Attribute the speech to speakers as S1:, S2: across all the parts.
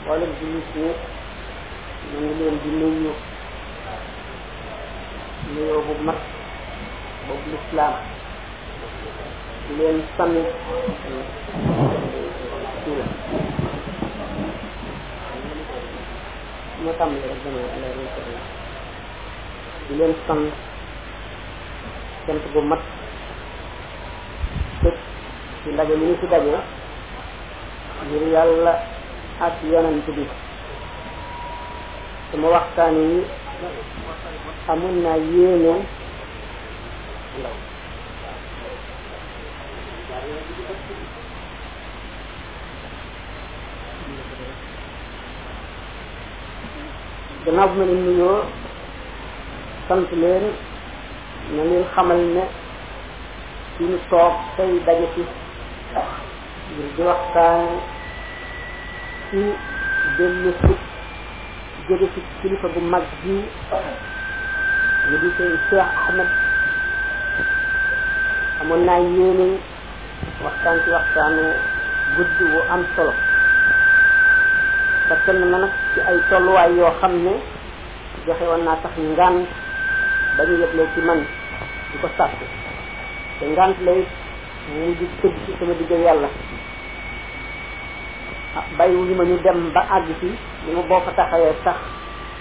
S1: mboolem bi nit ñi ñu ngi leen di nuyu nuyoo bu mag boobu lislaam di leen sant ma tàmm rek dama leer na sëriñ di leen sant sant bu mat tëj ci ndaje mi ñu ci daje ngir yàlla ak yonent bi sama waxtaan yi amoon naa yéene gannaaw bu ma leen nuyoo sant leen na leen xamal ne fi ñu toog tey daje ci ngir di waxtaan ci dellu si jóge ci kilifa bu mag bi ñu di seen Cheikh Ahmed amoon naa yéene waxtaan ci waxtaanu gudd wu am solo parce que na nag ci ay tolluwaay yoo xam ne joxe woon naa sax ngaan ba ñu yëglee ci man di ko sàkk te ngant lay mu di tëdd ci sama digg yàlla ah bàyyiwu ñu ma ñu dem ba àgg ci li ma boo fa taxawee sax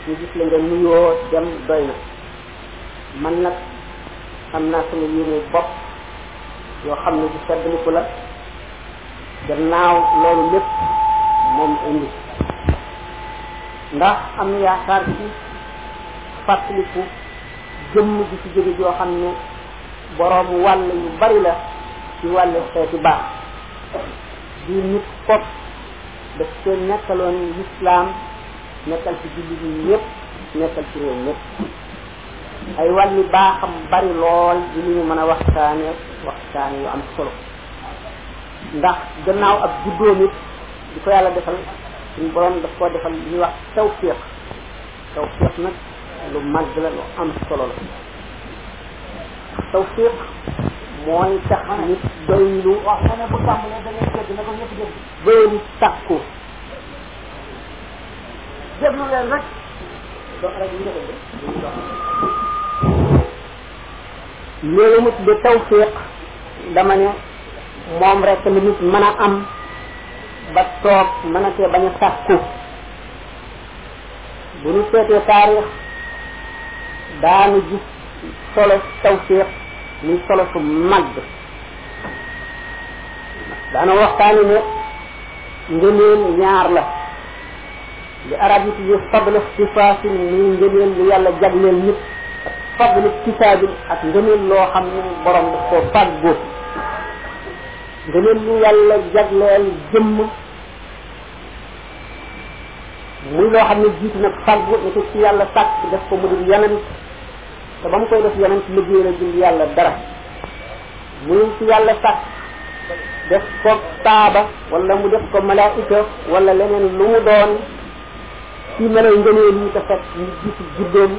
S1: ñu gis la nga nuyoo dem doy na man nag am naa sama yéene bopp yoo xam ne di seddaliku la gannaaw loolu lépp moom indi ndax am yaakaar ci fàttaliku jëmm ji ci jóge joo xam ne boroom wàll yu bari la ci wàll xeeti baax di nit kopp daf ko nekkaloon lislaam nekkal ci jullit yi ñëpp nekkal ci réew ñëpp ay wàlli baaxam bari lool di lu ñu mën a waxtaane waxtaan yu am solo ndax gannaaw ak juddoo nit di ko yàlla defal suñu borom daf koo defal li ñuy wax tawfiq tawfiq nag lu màgg la lu am solo la tawfiq mooy tax nit doylu
S2: wax na ne bu tàmbalee da ngay dégg na ko ñëpp dégg
S1: doylu takku
S2: déglu leen rek
S1: do rek ñu defal loolu mu tudde tawfiq dama ne moom rek la nit mën a am ba toog mën a tee bañ a sàkku bu ñu seetee taarix daanu gis solo tawfiq muy solo su mag daana waxtaani ne ngëneel ñaar la li arab yi tuddee fadlu ixtisaasin muy ngëneel lu yàlla jagleel nit ak fadlu kisaabin ak ngëneel loo xam ne borom daf koo fàggoo ngëneel lu yàlla jagleel jëmm muy loo xam ne jiitu nag fàggu ne ko ci yàlla sàkk def ko mu dul yonent te ba mu koy def yonent liggéey la dul yàlla dara muy ci yàlla sax def ko taaba wala mu def ko malaika wala leneen lu mu doon ci meloy ngëneel yi te fekk ñu gis juddoom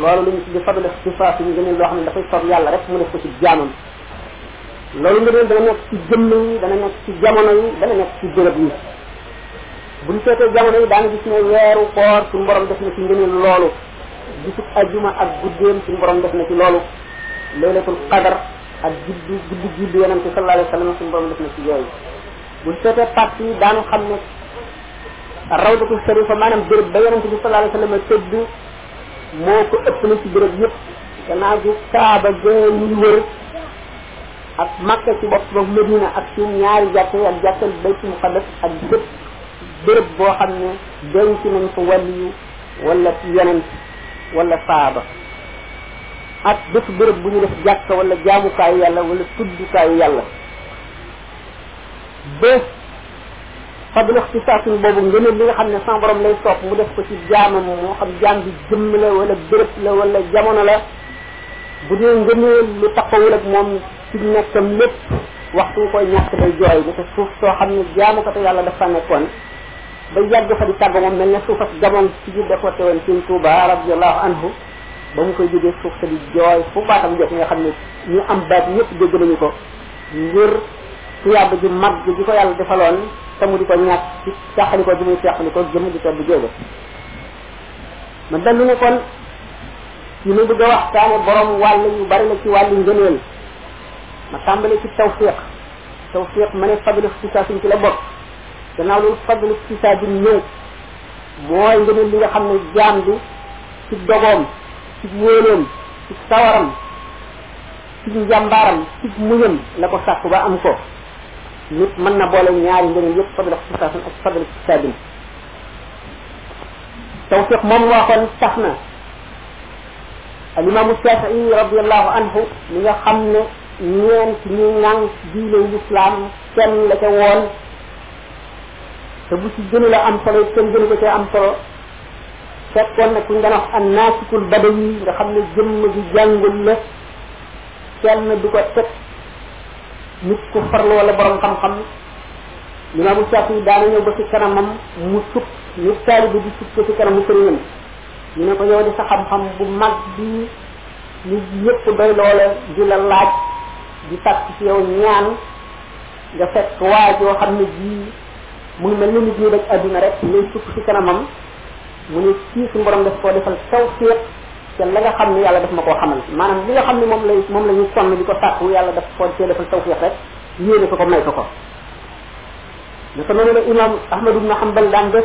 S1: loolu lu ñu ci di fadu def ci faas yi ngëneel loo xam ne dafay sob yàlla rek mu def ko ci jaamam loolu ngëneel dana nekk ci jëmm yi dana nekk ci jamono yi dana nekk ci béréb yi buñ seetee jamono yi daana gis ne weeru koor suñu borom def na ci ngëneel loolu gisub ajjuma ak guddeem suñu borom def na ci loolu laylatul qadar ak juddu juddu juddu yonent bi sallallahu alayhi wa sallam suñu borom def na ci yooyu bu ñu seetee parti yi daanu xam ne rawdatu sharifa maanaam béréb ba yonent bi sallallahu alayhi wa sallam tëdd moo ko ëpp na ci béréb yëpp gannaaw gi kaaba ga ñuy wër ak makka ci bopp ba medina ak suñ ñaari jàkke ak jàkkal baytul muqaddas ak bépp béréb boo xam ne denc nañ ko wàllu wala yonent wala saaba ak bépp béréb bu ñu def jàkk wala jaamukaayu yàlla wala tuddukaayu yàlla ba fadlu ixtisaasin boobu ngëneel li nga xam ne sans borom lay sopp mu def ko ci jaamam moo xam jaam bi jëmm la wala béréb la wala jamono la bu dee ngëneel lu taxawul ak moom ci nekkam lépp waxtu koy ñàkk day jooy ni ko suuf soo xam ne jaamukatu yàlla dafa nekkoon ba yàgg fa di tàgg moom mel ne suufas gamoon ci biir déporté woon suñ Tuuba radiallahu anhu ba mu koy jógee suuf sa di jooy fu baatam jot nga xam ne ñu am baat ñëpp dégg nañu ko ngir tuyaab ji mag ji ko yàlla defaloon te mu di ko ñàkk ci càqali ko ji muy càqali ko jëm di tedd jóge ma dellu ne kon yi ma bëgg a waxtaane borom wàll yu bari la ci wàllu ngëneel ma tàmbale ci tawfiq tawfiq ma ne fadlu ixtisaasin ci la bokk gannaaw loolu fadlu ci saa bi ñëw mooy ngëneel li nga xam ne jaam bi ci dogoom ci wóoloom ci sawaram ci njàmbaaram ci muñam la ko sàkk ba am ko nit mën na boole ñaari ngëneel yëpp fadlu ci saa ak fadlu ci saa bi tawfiq moom waxoon tax na alimaamu Shafii radiallahu anhu mi nga xam ne ñeent ñi ngang diine lislaam kenn la ca woon te bu ci gënu la am solo kenn gënu ko cee am solo fekkoon na ku ñu daan wax an naasikul badawi nga xam ne jëmm ji jàngul la kenn du ko teg nit ku farlu wala borom xam-xam limaamu Shaafi daana ñëw ba ci kanamam mu sukk ñu taalibu di sukk ci kanamu sëriñam ñu ne ko yow di sa xam-xam bu mag bi ñu ñëpp doy loola di la laaj di sàkk ci yow ñaan nga fekk waa joo xam ne jii mu ngi mel ni nit ñi daj adduna rek ngay sukk ci kanamam mu ne kii suñu borom daf koo defal taw féet te la nga xam ne yàlla daf ma koo xamal maanaam li nga xam ne moom lay moom la ñu sonn di ko sàkku yàlla daf koo cee defal taw féet rek yéene ko ko may ko ko naka noonu la imam ahmad ibn hanbal daan def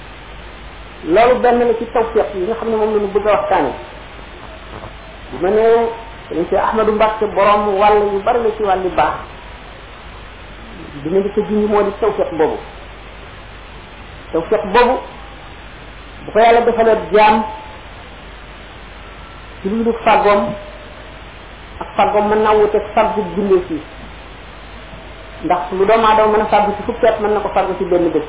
S1: loolu benn la ci tawfiq yi nga xam ne moom la ñu bëgg a waxtaane bu ma nee sëriñ si Ahmadou Mbacke borom wàll yu bari la ci wàlli baax bi ma njëkk a junj moo di tawfiq boobu tawfiq boobu bu ko yàlla defalee jaam ci lu dul fàggoom ak fàggoom mën naa wuteeg fàggu bindee fii ndax lu doomu aadama mën a fàggu ci fukki at mën na ko fàggu ci benn bés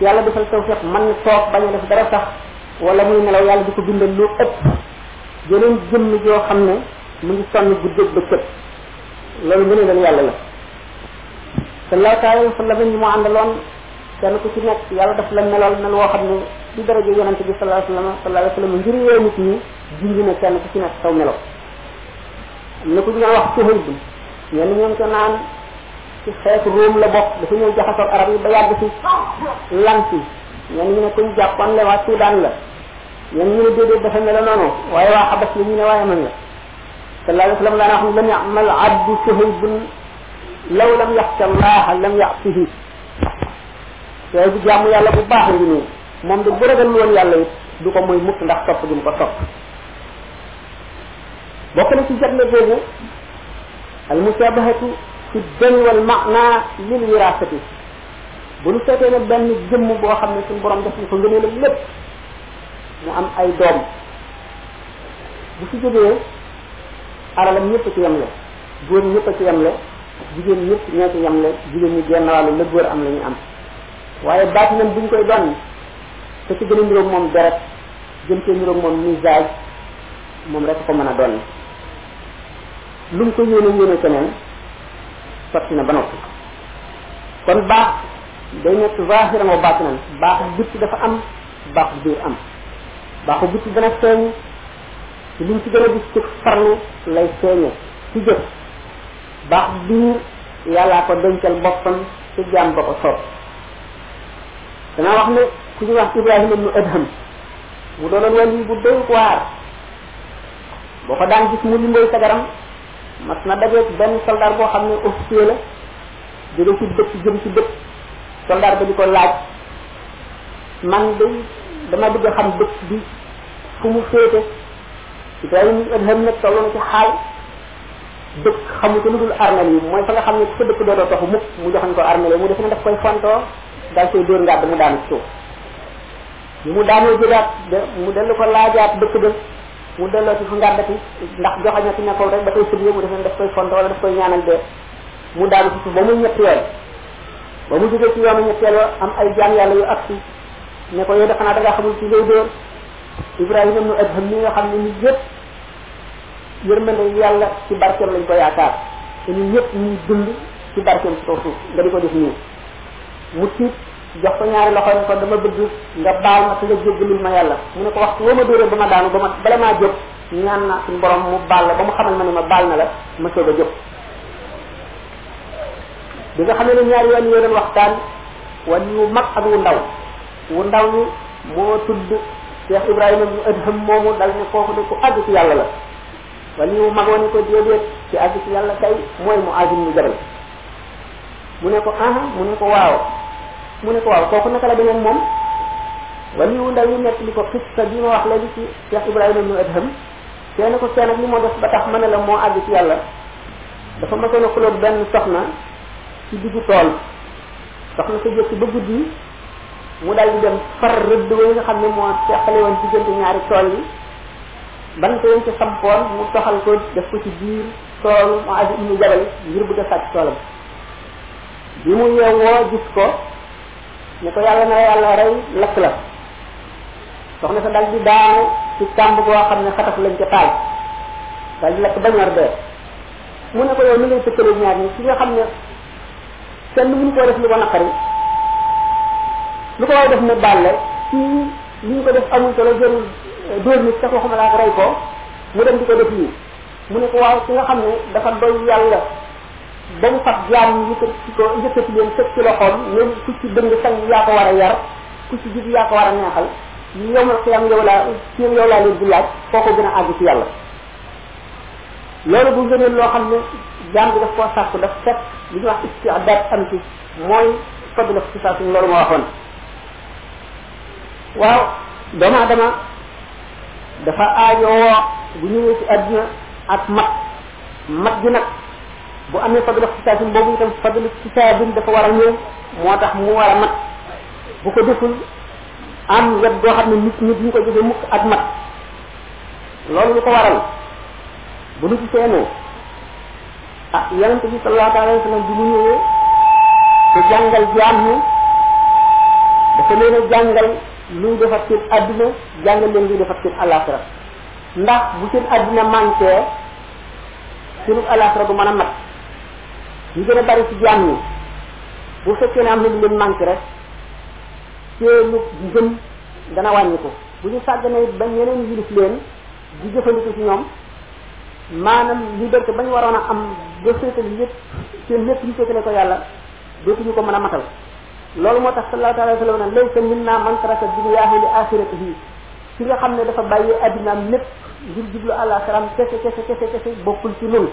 S1: yàlla defal tawfiq man na toog bañ a def dara sax wala muy nelaw yàlla di ko bindal lu ëpp yeneen jëmm joo xam ne mu ngi sonn guddeeg bëccëg loolu ngënee leen yàlla la sallallahu taala wa sallam ñi mu àndaloon kenn ku ci nekk yàlla daf la melool mel woo xam ne ci daraja yonente bi sallallahu alayhi wa sallam sallallahu alayhi wa sallam ngir yee nit ñi jungi na kenn ku ci nekk saw melo am na ku ñu wax Suhayb ñenn ñoom ko naan ci xeetu Room la bokk dafa ñëw jaxasoo ak arab yi ba yàgg fi lan fi ñenn ñu ne kuñ jàppoon la waa Soudan la ñenn ñu ne déedéet dafa mel noonu waaye waa Xabas la ñu ne waa Yaman la sallallahu alayhi wa sallam daana wax ne lam yamal abdu suhaybun law lam yaxsha allaha lam yaxsihi yooyu bu jàmm yàlla bu baax ngi nii moom de bu ragal woon yàlla it du ko mooy mukk ndax topp gi mu ko topp bokk na ci jagle boobu al musabahatu fi dan wal maana lil wirasati bu ñu seetee ne benn jëmm boo xam ne suñu borom def na ko ngëneelam lépp mu am ay doom bu fi jógee alalam ñëpp ci yemle góor ñëpp ci yemle jigéen ñëpp ñoo ci yemle jigéen ñi genn wàllu la góor am la ñu am waaye baatinam buñ koy doon te ci gën a niroog moom deret gën cee niroog moom misage moom rek ko mën a doon lu mu ko yéene yéene keneen sotti na ba noppi kon baax day nekk zahiran wa batinan baax bitti dafa am baax biir am baaxu bitti dana feeñ ci liñ ci gën a gis ci farlu lay feeñe ci jëf baax biir yàllaa ko dencal boppam ci jaam ba ko soob danaa wax ne ku ñu wax Ibrahima ibnu Adham mu doonoon wàll yi bu doy waar boo ko daan gis mu limbooy sagaram mas na dajeeg benn soldat boo xam ne officier la jóge ci dëkk jëm ci dëkk soldat ba di ko laaj man de dama bëgg a xam dëkk bi fu mu féete Ibrahim Adham nag toll na ci xaal dëkk xamu ko lu dul armel yi mooy fa nga xam ne ku fa dëkk dootoo taxu mukk mu joxañ ko armel yi mu def na daf koy fontoo daal koy dóor ngàdd mu daanu ci suuf bi mu daanoo jógaat de mu dellu ko laajaat dëkk ba mu delloo ci fu ngàddati ndax joxaña ci nekkoon rek da koy sëbiyee mu defe ne daf koy fond wala daf koy ñaanal dee mu daanu ci suuf ba muy ñetti yoon ba mu jógee ci yoonu ñetteel wa am ay jaam yàlla yu agsi ne ko yow de xanaa da ngaa xamul ci ngay dóor Ibrahima nu Adham mi nga xam ne nit yëpp yërmande yàlla ci barkeem lañ ko yaakaar te ñun ñëpp ñuy dund ci barkeem ci kaw suuf nga di ko def nii mu tiit jox ko ñaari loxo ni ko dama bëgg nga baal ma te nga jéggalul ma yàlla mu ne ko waxtu woo ma dóoree ba ma daanu ba ma bala maa jóg ñaan naa suñu borom mu baal la ba mu xamal ma ne ma baal na la ma soog a jóg bi nga xamee ne ñaari yoon yoo doon waxtaan wan yu mag ak wu ndaw wu ndaw ni moo tudd Cheikh Ibrahima bu Adham moomu dal ne kooku de ku àgg ci yàlla la wan yu mag woon ko déedéet ci àgg ci yàlla kay mooy mu azim mu jabal mu ne ko ah mu ne ko waaw mu ne ko waaw kooku naka la demee moom wala yu ndaw yi nekk li ko xista bi ma wax léegi ci Cheikh Ibrahima ibnu Adham tee na ko tee nag li moo def ba tax ma ne la moo àgg ci yàlla dafa masoon a xuloo benn soxna ci diggu tool soxna sa jëkk ba guddi mu daal di dem far rëdd wa nga xam ne moo teqale woon diggante ñaari tool yi bant yañ ci sampoon mu toxal ko def ko ci biir toolu Muaz ibnu Jabal ngir bëgg a sàcc toolam bi mu yeewoo gis ko ne ko yàlla na yàlla rey lakk la soxna sa dal di daanu ci kàmb goo xam ne xataf lañ ca taal dal di lakk ba ñor dee mu ne ko yow ni ngay tëkkale ñaar ñi ki nga xam ne kenn mënu koo def lu ko naqari lu ko waay def ne baal la ci li ñu ko def amul solo jarul dóor nit sax waxuma laa rey ko mu dem di ko def lii mu ne ko waaw ki nga xam ne dafa doy yàlla ba mu fab jaam ñi yëkkati ko yëkkati leen teg ci loxoom ne ku ci dëng sang yaa ko war a yar ku ci jub yaa ko war a neexal yow ma xiyam yow laa ci yow laa leen di laaj koo ko gën a àgg ci yàlla loolu bu gënee loo xam ne jaam bi daf koo sàkku daf fekk li ñuy wax istiadaat am ci mooy fadl la sifaatuñ loolu ma waxoon waaw doomu adama dafa aajowoo bu ñëwee ci àdduna ak mat mat gi nag bu amee fadlu ixtisaasin boobu itam fadlu ixtisaabin dafa war a ñëw moo tax mu war a mat bu ko deful am wet boo xam ne nit ñi duñ ko jëfe mukk ak mat loolu lu ko waral bu nu gisee ne ah yonente bi sallallahu alayhi wa sallam bi mu ñëwee te jàngal jaam ñi dafa leen a jàngal luy defar seen adduna jàngal leen luy defar seen alaxira ndax bu seen adduna manqué sunu alaxira du mën a mat ñu gën a bari ci jaam ñi bu fekkee ne am na lu leen manqué rek seenu gëm dana wàññi ko bu ñu sàgganee ba ñeneen yilif leen di jëfandiku ci ñoom maanaam liberté ba ñu waroon a am ba féetale yëpp seen lépp ñu féetale ko yàlla dootuñu ko mën a matal loolu moo tax sallallahu alayhi wa sallam ne laysa minna man taraka dunyaahu li axiratihi ki nga xam ne dafa bàyyi addinaam lépp ngir jublu àllaaxiram kese kese kese kese bokkul ci loolu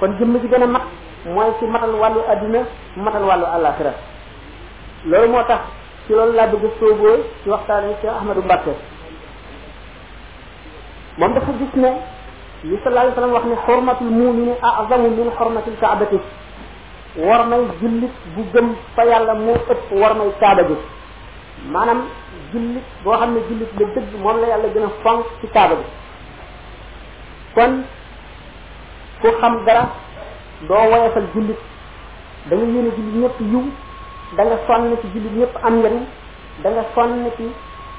S1: kon jëmm ji gën a mat mooy ci matal wàllu addina matal wàllu àllaaxira loolu moo tax ci loolu laa bëgg sooboo ci waxtaane ci Ahmadou Mbacké moom dafa gis ne li sallallahu alayhi wa sallam wax ne xormatul mumini azamu min xormatil kaabati war may jullit bu gëm fa yàlla moo ëpp war may kaaba gi maanaam jullit boo xam ne jullit la dëgg moom la yàlla gën a fonk ci kaaba bi kon ku xam dara doo woyofal jullit da nga yéene jullit ñëpp yiw da nga sonn ci jullit ñëpp am njariñ da nga sonn ci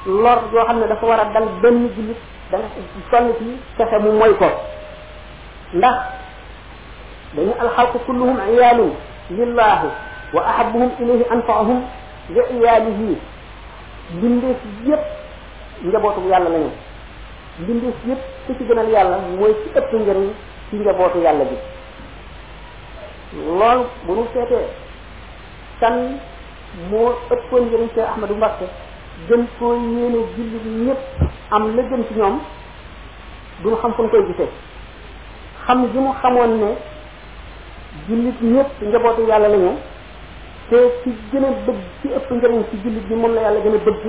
S1: lor yoo xam ne dafa war a dal benn jullit da nga sonn ci fexe mu moy ko ndax dañu alxalqu kulluhum iyaalun lillah wa ahabuhum ilayhi anfaahum li iyaalihi mbindeef yépp njabootu yàlla lañu mbindeef yépp ku ci gënal yàlla mooy ci ëpp njëriñ ci njabootu yàlla bi loolu bu nu seetee kan moo ëppoon njëriñ ci Ahmadu Mbakke gën koo yéene jullit ñëpp am la gën ci ñoom duñ xam fu ñu koy gisee xam gi mu xamoon ne jullit ñëpp njabootu yàlla la ñu te ci gën a bëgg ci ëpp njëriñ ci jullit bi moom la yàlla gën a bëgg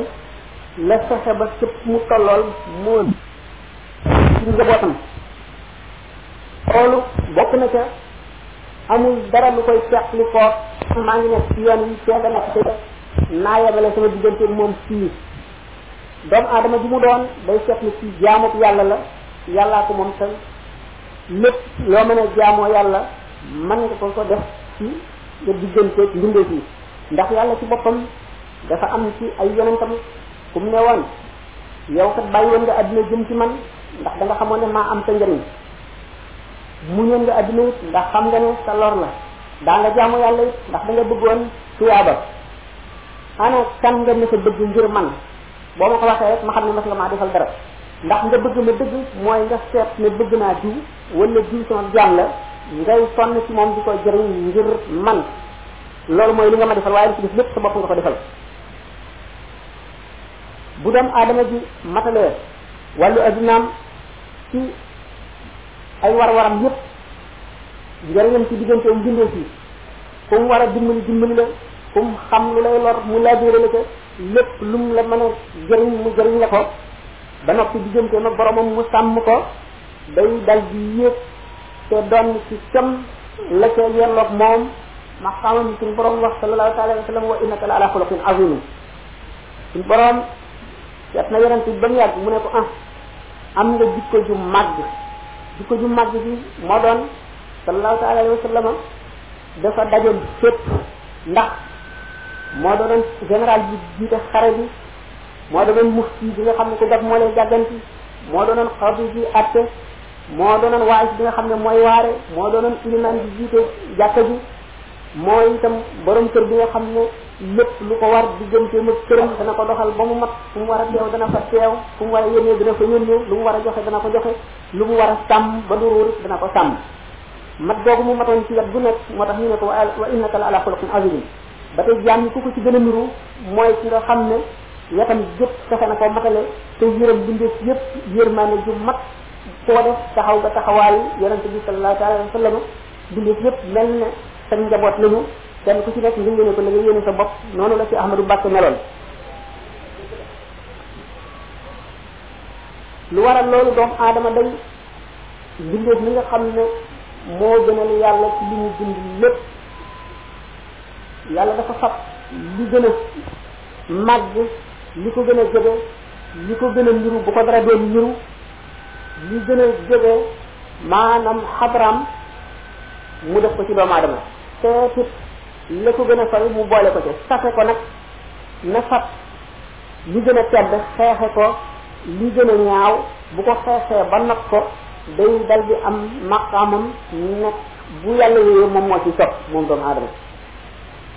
S1: la fexe ba képp mu tollool moo ci njabootam loolu bokk na ca amul dara lu koy teq li ko maa ngi nekk ci yoon yi teel a nekk te naa yemale sama diggante moom fii doomu aadama ji mu doon day seet ni ci jaamu yàlla la yàllaa ko moom te lépp loo mën a jaamoo yàlla mën nga ko ko def ci nga digganteeg mbindeef yi ndax yàlla ci boppam dafa am ci ay yonentam ku mu ne woon yow kat bàyyi woon nga adduna jëm ci man ndax da nga xamoon ne maa am sa njëriñ muñoon nga adduna it ndax xam nga ne sa lor la daa nga jaamu yàlla it ndax da nga bëggoon tuyaaba ana kan nga mës a bëgg ngir man boo ma ko waxee rek ma xam ne mas nga maa defal dara ndax nga bëgg ma dëgg mooy nga seet ne bëgg naa diw wala diw sama jaam la ngay sonn ci moom di ko jëriñ ngir man loolu mooy li nga ma defal waaye li ci def lépp sa bopp nga ko defal bu doom aadama ji matalee wàllu addinaam ci ay war-waram yépp njëriñam ci diggante mbindee ci ku mu war a dimbali dimbali la ku mu xam lu lay lor mu laajure la ko lépp lu mu la mën a jëriñ mu jëriñ la ko ba noppi diggante nag boromam mu sàmm ko day dal di yéeg te doon ci cam la ca yelloog moom ma xamal ni suñu borom wax sallallahu taala wa sallam wa innaka la ala xuluqin azim suñu borom seet na yonent bi ba mu yàgg mu ne ko ah am nga jikko ju màgg jikko ju màgg bi moo doon sallallahu taala alayhi wa sallama dafa dajoon fépp ndax moo doonoon général bi jiite xare bi moo doonoon mufti bi nga xam ne ko gab moo lay jàgganti moo doonoon xawdi bi atte moo doonoon waayis bi nga xam ne mooy waare moo doonoon iliman bi jiite jàkka ji mooy itam borom kër bi nga xam ne lépp lu ko war diggante ma këram dana ko doxal ba mu mat fu mu war a teew dana fa teew fu mu war a yónnee dana fa yónnee lu mu war a joxe dana ko joxe lu mu war a sàmm ba du ruur dana ko sàmm mat googu mu matoon ci wet bu nekk moo tax ñu ne ko wa wa innaka la ala xuluqin azim ba tey jaam ñi ku ko ci gën a niru mooy ki nga xam ne wetam yëpp fexe na ko matale te yërëm bindeef yëpp yërmaane ju mat koo def taxaw nga taxawaayu yonente bi sallallahu taala wa sallam bindeef yëpp mel ne sa njaboot lañu kenn ku ci nekk ngir nga ne ko la nga yéene sa bopp noonu la ci Ahmadou Mbacke meloon lu waral loolu doomu aadama day mbindeef mi nga xam ne moo gënal yàlla ci li ñu bind lépp yàlla dafa fab li gën a màgg li ko gën a jege li ko gën a niru bu ko dara doon niru li gën a jege maanaam xabaram mu def ko ci doomu aadama seetit la ko gën a sori mu boole ko ci safe ko nag na fab li gën a tedd xeexe ko li gën a ñaaw bu ko xeexee ba nag ko day dal di am maqaamam nekk bu yàlla yooyu moom moo ci topp moom doomu aadama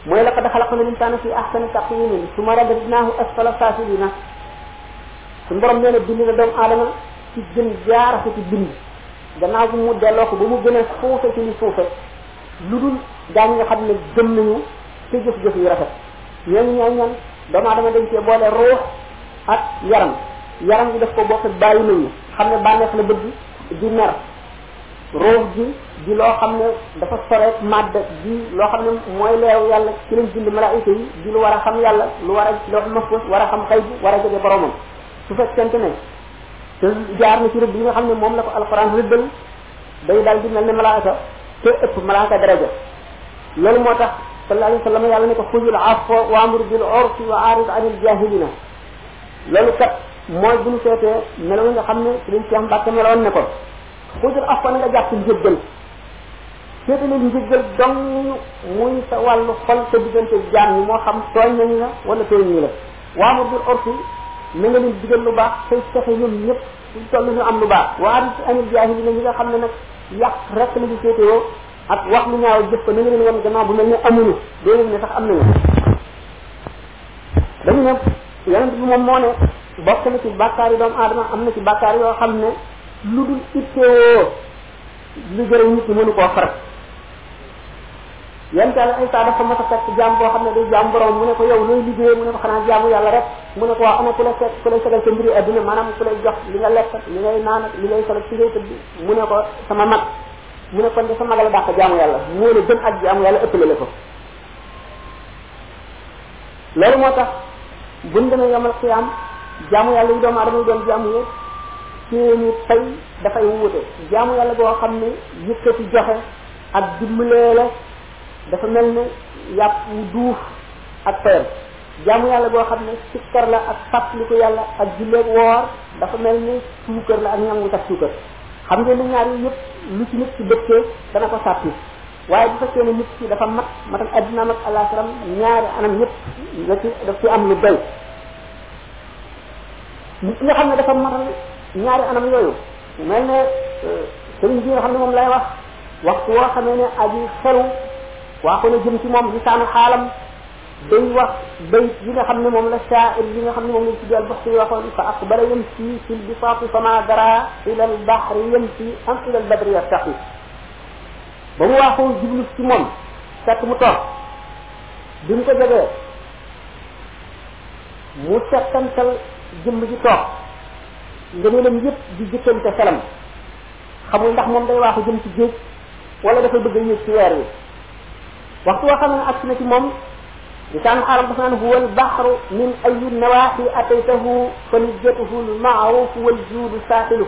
S1: mooy laqad xalaqna linsaana fi ahsani taqwiimin summa radadnaahu asfala saafiliina suñu borom nee na bind na doomu aadama ci gën jaara ko ci bind gannaaw bu mu delloo ko ba mu gën a suufe ci li suufe lu dul gaa ñi nga xam ne gëm nañu te jëf-jëf yu rafet ñooñu ñooy ñan doomu aadama dañ cee boole ruux ak yaram yaram bi daf ko bokk bàyyi nañu xam ne bànneex la bëgg di mer ruux ji di loo xam ne dafa soreet màdd di loo xam ne mooy leeru yàlla ci lañ bind malaayika yi di lu war a xam yàlla lu war a loo mahfuz war a xam xëy bi war a jege boromam su fekkente ne te jaar na ci rëbb yi nga xam ne moom la ko alxuraan rëbbal day daal di mel ne malaaka te ëpp malaaka daraja loolu moo tax sallallahu alayhi wa sallam yàlla ne ko xujul afwa wa amur bil urfi wa arid anil jahilina loolu kat mooy bu ñu seetee melo nga xam ne liñ ci am mbàkke meloon ne ko xujul afwa na nga jàpp njëggal seetale njëggal dong muy sa wàllu xol sa diggante jaam ñi moo xam tooñ nañu la wala tooñ ñu la wa amur bil urfi na nga leen digal lu baax say fexe ñoom ñëpp fu toll ñu am lu baax waaye ci anil jaahil yi ñi nga xam ne nag yàq rek la ñu féetewoo ak wax lu ñaaw jëf ko na nga leen wan gannaaw bu mel ne amuñu doo yëg ne sax am nañu dañu ne yonent bi moom moo ne bokk na ci bàkkaar yi doomu aadama am na ci bàkkaar yoo xam ne lu dul itteewoo lu jëriñ nit ñi mënu koo far yan taal ay saa dafa mat a fekk jaam boo xam ne day jaam borom mu ne ko yow looy liggéeyee mu ne ko xanaa jaamu yàlla rek mu ne ko waa ana ku lay fekk ku lay fegal sa mbiri adduna maanaam ku lay jox li nga lekk li ngay naan li ngay sol ci ngay tëdd mu ne ko sama mag mu ne kon de sa magal dàq jaamu yàlla moo la gën ak jaamu yàlla ëppale la ko loolu moo tax buñ demee yomal xiyaam jaamu yàlla yi doomu aadama yi doon jaamu yëpp seeni fay dafay wuute jaamu yàlla boo xam ne yëkkati joxe ak dimbalee la dafa mel ne yàpp wu duuf ak fayam jaamu yàlla boo xam ne sikkar la ak fàttaliku yàlla ak julleeg woor dafa mel ne suukar la ak ñam wu tax suukar xam nga lu ñaar yi yëpp lu ci nit ci dëkkee dana ko sàppi waaye bu fekkee ne nit ki dafa mat matal addinaam ak alaxiram ñaari anam yëpp la ci daf ci am lu doy nit ki nga xam ne dafa matal ñaari anam yooyu mel ne sëriñ bi nga xam ne moom lay wax waxtu woo xamee ne aji xelu waa ko ne jëm ci moom lisaanu xaalam day wax bayit yi nga xam ne moom la shaair yi nga xam ne moom lañ tuddee albaxri yi waxoon fa aqbala yamsi fi lbisaati fama dara ila albahri yamsi am ila albadri yartaqi ba mu waaxoo jublu ci moom fekk mu toog bi mu ko jegee mu settantal jëmm ji toog ngëneelam yëpp di jëkkante xelam xamul ndax moom day waaxu jëm ci géej wala dafa bëgg a yéeg ci weer wi waxtu woo xam ne agsi na ci moom lisaanu xaalam dafa naan huwa albaxru min ayi nawaaxi ataytahu fa nijjatuhu almaaruf waljuudu saaxilu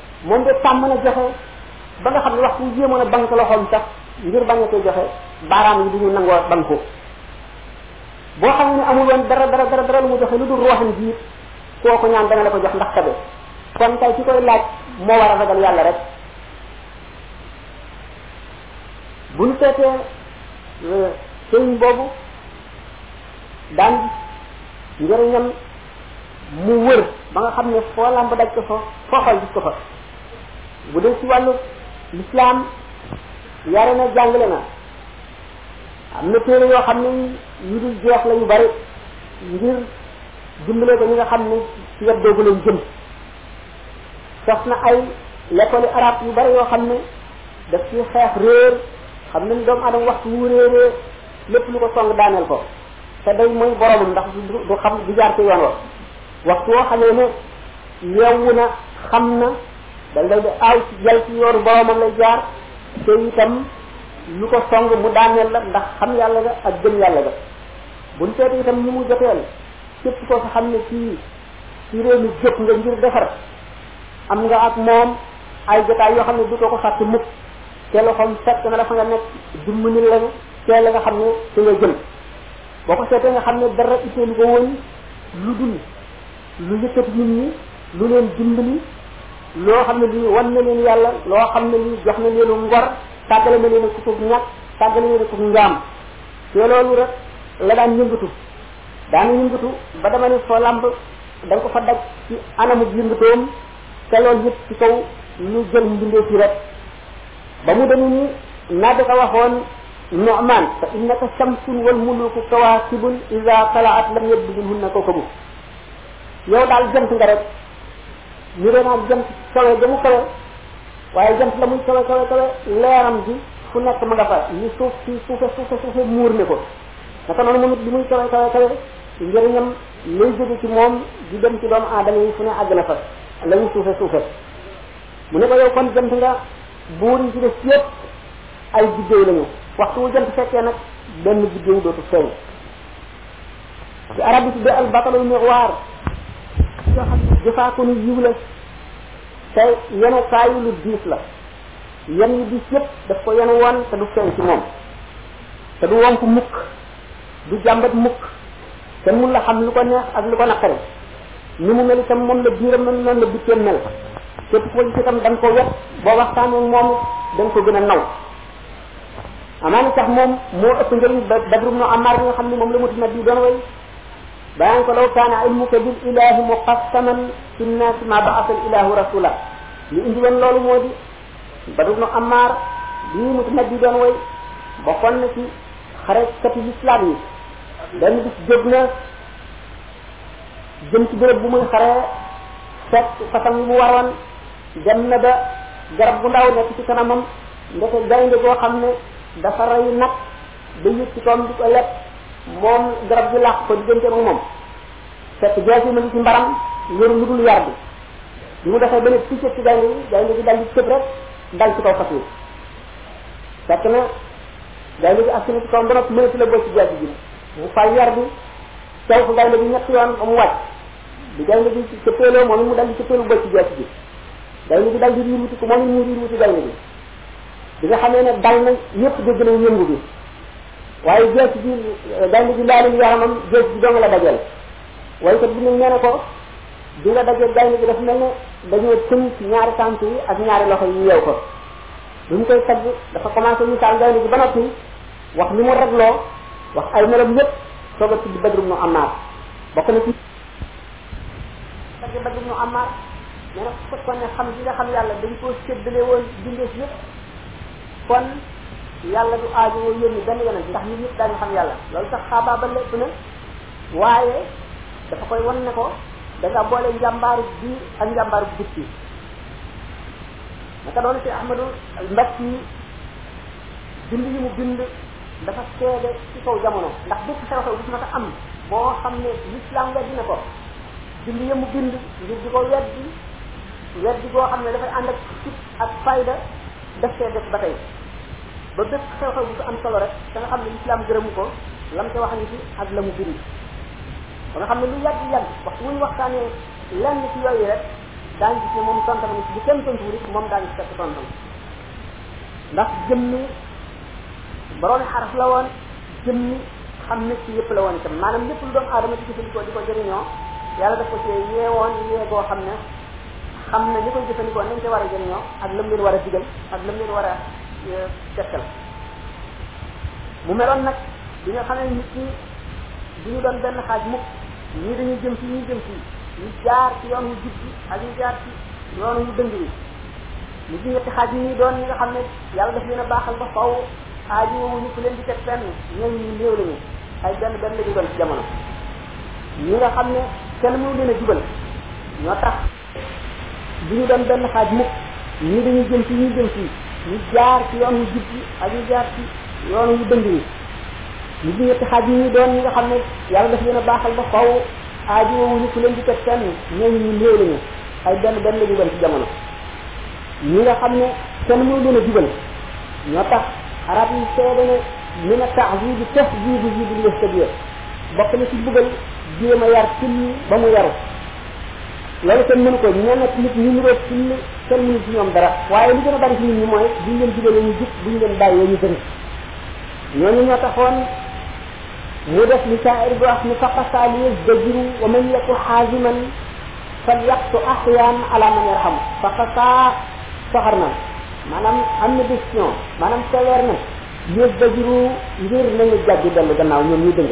S1: moom de tàmm na joxe ba nga xam ne waxtu wu jéemoon a banque loxoom sax ngir bañ a koy joxe baaraam yi du ñu nangoo banku boo xam ne amul woon dara dara dara dara lu mu joxe lu dul ruuxam jiit kooku ñaan dana la ko jox ndax tabe kon tey ci koy laaj moo war a ragal yàlla rek bu ñu seetee sëriñ boobu daan njëriñam mu wër ba nga xam ne foo lamb daj ko fa foo xool gis ko fa bu dee ci wàllu lislaam yare na jàngale na am na téere yoo xam ne yu dul jeex la yu bari ngir dimbale ko ñi nga xam ne ci wet googu lañ jëm sos na ay l'école arabe yu bari yoo xam ne daf ci xeex réer xam ne ni doomu aadama waxtu wu réeree lépp lu ko song daaneel ko te day mooy boromam ndax du xam du jaar ci yoon wa waxtu woo xamee ne yeewu na xam na da lay di aaw ci jal ci yoonu boromam lay jaar te itam lu ko song mu daaneel la ndax xam yàlla ga ak gëm yàlla ga buñ seetee itam ñi mu joteel képp koo ko xam ne ci ci réew mi jëpp nga ngir defar am nga ak moom ay jotaay yoo xam ne du ko ko fàtte mukk te loxoom fekk na dafa nga nekk dimbali lañu tee la nga xam ne ci nga jëm boo ko seetee nga xam ne dara itteelu ko woon lu dul lu yëkkati nit ñi lu leen dimbali loo xam ne lii wan na leen yàlla loo xam ne lii jox na leen ngor tàggale na leen ku ko ñàkk tàggale na leen ku njaam te loolu rek la daan yëngatu daan yëngatu ba dama ne foo làmb da nga ko fa daj ci anamu yëngatoom te loolu yëpp ci kaw lu jël mbindee ci rek ba mu demee ni naa dafa waxoon Nu'man fa innaka shamsun wal muluku kawaakibun ida talaat lam yabdu minhunna kawkabu yow daal jant nga rek ñu doon naan jant kawe ga mu kawe waaye jant la muy kawe kawe kawe leeram ji fu nekk ma nga fa li suuf si suufe suufe suufe muur ne ko naka noonu moom it li muy kawe kawe kawe njëriñam lay jóge ci moom di dem ci doomu aadama yi fu ne àgg na fa la ñu suufe suufe mu ne ko yow kon jant nga buur yi ci des yëpp ay biddéew lañu waxtu wu jant fekkee nag benn biddéew dootu feeñ ci arab yi tudde al batalu miroir yoo xam ne jëfaako ni yiw la te yenu kaayu lu diis la yen yu diis yëpp daf ko yenu woon te du feeñ ci moom te du wonk mukk du jàmbat mukk te mun la xam lu ko neex ak lu ko naqari ni mu mel itam moom la biiram mel noonu la bitteem mel képp ko gis itam da nga ko wet boo waxtaanee moom da nga ko gën a naw amaana sax moom moo ëpp njëriñ ba Badru ibnu Ammaar bi nga xam ne moom la mutina bi doon way bayaan ko law kaana ilmuka bil ilahi muqassaman fi nnaasi ma baasa al ilahu rasula li indi woon loolu moo di Badru ibnu Ammaar bii mutina bi doon way bokkoon na ci xarekati lislaam yi benn bis jóg na jëm ci béréb bu muy xare fekk façon yi mu waroon dem na ba garab bu ndaw nekk ci kanamam ndeke gaynde goo xam ne dafa rey nag ba yëg ci koom di ko lekk moom garab gi làq ko diggante ak moom fekk jeexi ma ngi ci mbaram yor lu dul yar bi bi mu defee benn picc ci gaynde gi gaynde gi dal di tëb rek dal ci kaw fas yi fekk na gaynde gi askan ci kawam ba noppi mënatu la bocc jaasi ji mu fay yar bi taw ko gaynde gi ñetti yoon ba mu wàcc bi gaynde gi ca péeloo moom it mu dal di ca péelu bocc jaasi ji gaynde gi dal di riir wuti ko moom it mu riir wuti gaynde gi bi nga xamee ne dal na ñëpp dégg nañ yëngu bi waaye jees ji gaynde gi laalul yaramam jees ji dong la dajal waaye kat bi ñu nee na ko bi nga dajee gaynde gi dafa mel ne dañoo tënk ñaari tànk yi ak ñaari loxo yi yeew ko bi mu koy tagg dafa commencé misaal gaynde gi ba noppi wax ni mu ragloo wax ay melam yëpp soog a tudd Badru ibnu Ammaar bokk na ci tagg Badru ibnu Ammaar nee na su fekkoon ne xam gi nga xam yàlla dañ koo séddale woon bindeef yëpp kon yàlla du aajo woo yónni benn yonent ndax nit ñëpp daañu xam yàlla loolu sax xaabaa ba lépp na waaye dafa koy wan ne ko da nga boole njàmbaaru bi ak njàmbaaru bukki naka doon si Ahmadu Mbas yi bind yi mu bind dafa seede ci kaw jamono ndax bépp xew-xew gis na ko am boo xam ne l'islam weddi na ko bind yi mu bind ngir di ko weddi weddi boo xam ne dafay ànd ak fit ak fayda def see def ba tey ba bépp xew-xew bu ko am solo rek da nga xam ne l'islam gërëmu ko lam te wax ni ci ak la mu bind ba nga xam ne lu yàgg yàgg wax wuñ waxtaanee lenn ci yooyu rek daañu gis ne moom tontam ni bu kenn tontuwul it moom daañu fekk tontam ndax jëmmi borom xaraf la woon jëmmi xam ne ci yëpp la woon itam maanaam lépp lu doomu aadama di jëfandikoo di ko jëriñoo yàlla daf ko cee yeewoon yee boo xam ne xam ne ñi koy jëfandikoo nañ ko war a jëriñoo ak lam leen war a digal ak lam leen war a tegtal mu meloon nag bi nga xam ne nit ñi du ñu doon benn xaaj mukk ñii dañuy jëm fii ñii jëm fii ñu jaar ci yoon wu jub bi ak ñu jaar ci yoon wu dëng bi ñu ci ñetti xaaj yi ñuy doon ñi nga xam ne yàlla daf leen a baaxal ba faw aaji woowu ñu ko leen di teg fenn ñoom ñu néew lañu ay benn benn lañu doon ci jamono ñi nga xam ne kenn mënu leen a jubal ñoo tax du ñu doon benn xaaj mukk ñii dañuy jëm ci ñuy jëm ci ñu jaar ci yoon wu jub bi ak ñu jaar ci yoon wu dëng bi ñu di ñetti xaaj yi ñu doon ñi nga xam ne yàlla daf leen a baaxal ba faw aaji woowu ñu ku leen di teg fenn ñooñu ñu néew lañu ay benn benn lañu doon ci jamono ñi nga xam ne kenn mënu leen a jubal ñoo tax arab yi seede ne min a taxdibi tasdibi jibil yastadiya bokk na ci bugal jéem a yar ci ba mu yaru loolu kenn mënu ko ñoo nekk nit ñu ñu roog suñ ne kenn mënu ci ñoom dara waaye li gën a bari ci nit ñi mooy buñ leen digalee ñu jub buñ leen bàyyee ñu gën ñooñu ñoo taxoon mu def li saa'ir bi wax ni faqasaa li yazdajiru wa man yaku xaaziman fal yaqtu axyaan ala man yarxam faqasaa soxar na maanaam am na décision maanaam sévère na li yazdajiru ngir nañu jàggi dellu gannaaw ñoom ñu dëng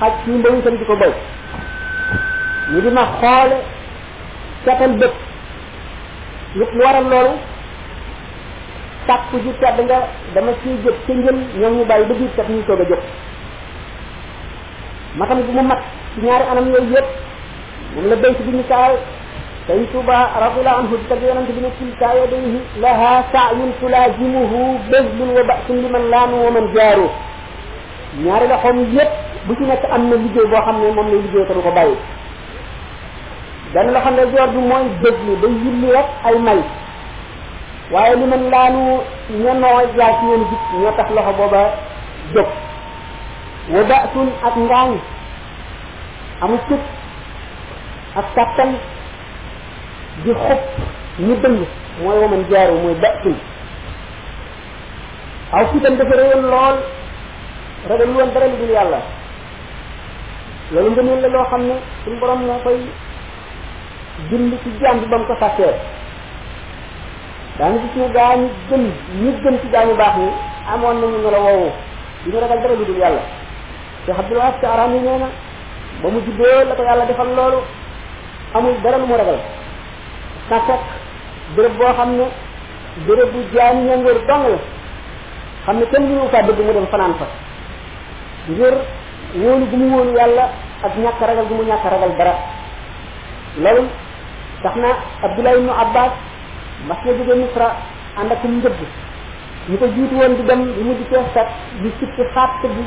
S1: xaj ci mbawu itam di ko boy ñu di ma xoole seetal bët lu lu waral loolu sàkku ji tedd nga dama ciy jëf ca njël ñoom ñu bàyyi ba biir sax ñu soog a jëf matam gu mu mat ci ñaari anam yooyu yëpp moom la béyt bi misaal sëñ Tuuba radiyallahu anhu di tagg yonent bi ne tilka yadayhi laha saayun tulaazimuhu bazlun wa ba'sun liman laanu wa man jaaru ñaari loxoom yépp bu ci nekk am na liggéey boo xam ne moom lay liggéey te du ko bàyyi benn loxo ne joor bi mooy bëj li day yulli rek ay may waaye li man laanu ñenoo jaar ci yoon jub ñoo tax loxo booba jóg wa baasun ak ngaañ amu cëg ak kàttan di xub ñu dëng mooy waman jaaru mooy baasun aw fitam dafa réyoon lool ragal woon dara lu dul yàlla loolu ngëneel la loo xam ne suñu borom moo koy bind ci jaam bi ba mu ko sàkkee daanu gis ne gaa ñu gën ñu gën ci gaa ñu baax ni amoon nañu melo woowu du ñu ragal dara lu dul yàlla Cheikh Abdul Wahab ci araam yi nee na ba mu juddoo la ko yàlla defal loolu amul dara lu mu ragal sàkk béréb boo xam ne béréb bu jaam ñangoor dong la xam ne kenn mënu faa bëgg mu dem fanaan fa ngir wóolu gu mu wóolu yàlla ak ñàkk ragal gu mu ñàkk ragal dara loolu tax na Abdullah ibnu Abbas mas na jóge Misra ànd ak njëbb ñu ko jiitu woon di dem di mujj cee set di sib ci xaat te di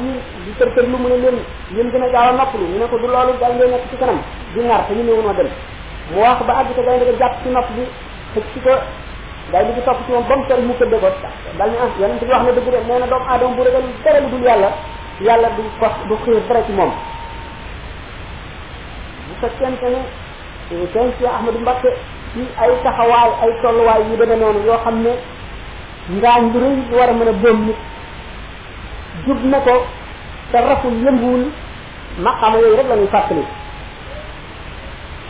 S1: di kër kër lu mu ne leen yéen gën a gaaw a noppalu ñu ne ko du loolu daal ngeen nekk ci kanam di nar te ñu ne wunoo dem mu wax ba àgg te gaynde ga jàpp ci nopp bi xëcc ko daal di ko topp ci moom ba mu sori mu tëdd ko daal ne ah yonent bi wax na dëgg de nee na doomu aadama bu ragal dara lu dul yàlla yàlla du ko du xiir dara ci moom bu fekkente ne sëñ si Ahmadou Mbacké ci ay taxawaay ay tolluwaay yu demee noonu yoo xam ne ngaañ bu rëy bu war a mën a bëm nit jub na ko te raful yënguwul maqaama yooyu rek la ñuy fàttali